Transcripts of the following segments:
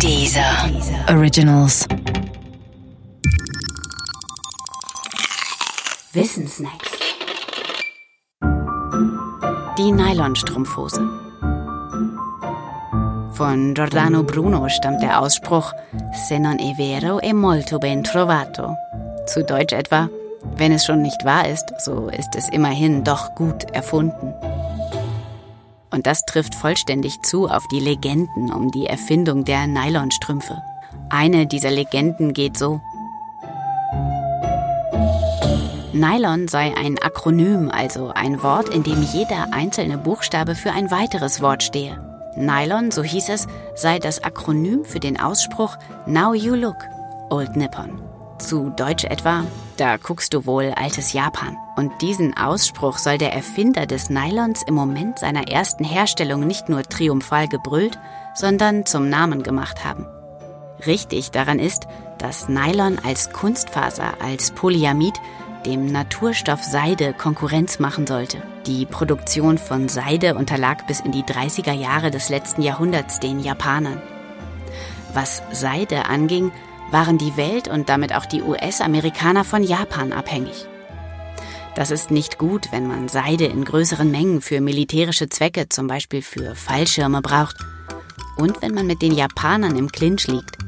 Dieser Originals. Wissensnacks. Die Nylonstrumpfhose. Von Giordano Bruno stammt der Ausspruch Se non è vero è molto ben trovato. Zu Deutsch etwa, wenn es schon nicht wahr ist, so ist es immerhin doch gut erfunden. Und das trifft vollständig zu auf die Legenden um die Erfindung der Nylonstrümpfe. Eine dieser Legenden geht so. Nylon sei ein Akronym, also ein Wort, in dem jeder einzelne Buchstabe für ein weiteres Wort stehe. Nylon, so hieß es, sei das Akronym für den Ausspruch Now You Look, Old Nippon. Zu Deutsch etwa, da guckst du wohl altes Japan. Und diesen Ausspruch soll der Erfinder des Nylons im Moment seiner ersten Herstellung nicht nur triumphal gebrüllt, sondern zum Namen gemacht haben. Richtig daran ist, dass Nylon als Kunstfaser, als Polyamid dem Naturstoff Seide Konkurrenz machen sollte. Die Produktion von Seide unterlag bis in die 30er Jahre des letzten Jahrhunderts den Japanern. Was Seide anging, waren die Welt und damit auch die US-Amerikaner von Japan abhängig. Das ist nicht gut, wenn man Seide in größeren Mengen für militärische Zwecke, zum Beispiel für Fallschirme, braucht. Und wenn man mit den Japanern im Clinch liegt.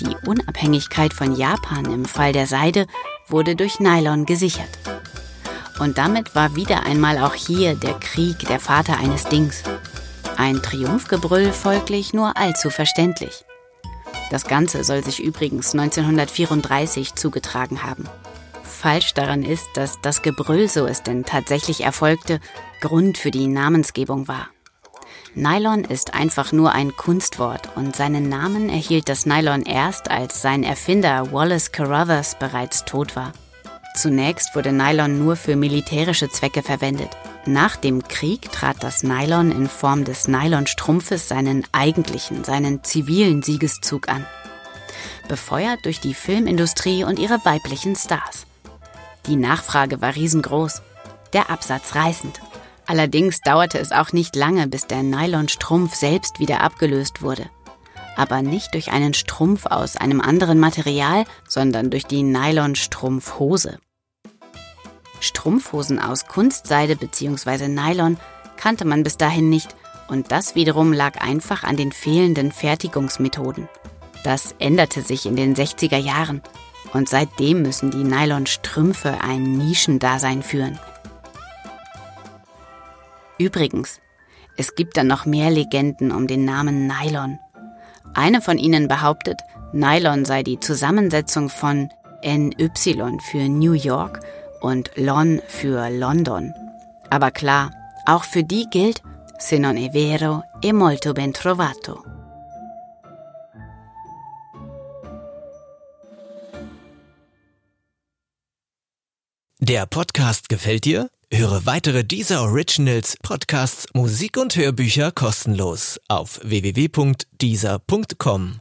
Die Unabhängigkeit von Japan im Fall der Seide wurde durch Nylon gesichert. Und damit war wieder einmal auch hier der Krieg der Vater eines Dings. Ein Triumphgebrüll folglich nur allzu verständlich. Das Ganze soll sich übrigens 1934 zugetragen haben. Falsch daran ist, dass das Gebrüll, so es denn tatsächlich erfolgte, Grund für die Namensgebung war. Nylon ist einfach nur ein Kunstwort und seinen Namen erhielt das Nylon erst, als sein Erfinder Wallace Carruthers bereits tot war. Zunächst wurde Nylon nur für militärische Zwecke verwendet. Nach dem Krieg trat das Nylon in Form des Nylonstrumpfes seinen eigentlichen, seinen zivilen Siegeszug an. Befeuert durch die Filmindustrie und ihre weiblichen Stars. Die Nachfrage war riesengroß, der Absatz reißend. Allerdings dauerte es auch nicht lange, bis der Nylonstrumpf selbst wieder abgelöst wurde. Aber nicht durch einen Strumpf aus einem anderen Material, sondern durch die Nylonstrumpfhose. Strumpfhosen aus Kunstseide bzw. Nylon kannte man bis dahin nicht und das wiederum lag einfach an den fehlenden Fertigungsmethoden. Das änderte sich in den 60er Jahren und seitdem müssen die Nylonstrümpfe ein Nischendasein führen. Übrigens, es gibt dann noch mehr Legenden um den Namen Nylon. Eine von ihnen behauptet, Nylon sei die Zusammensetzung von NY für New York und Lon für London. Aber klar, auch für die gilt, se non è vero, è molto ben trovato. Der Podcast gefällt dir? Höre weitere dieser Originals, Podcasts, Musik und Hörbücher kostenlos auf www.dieser.com.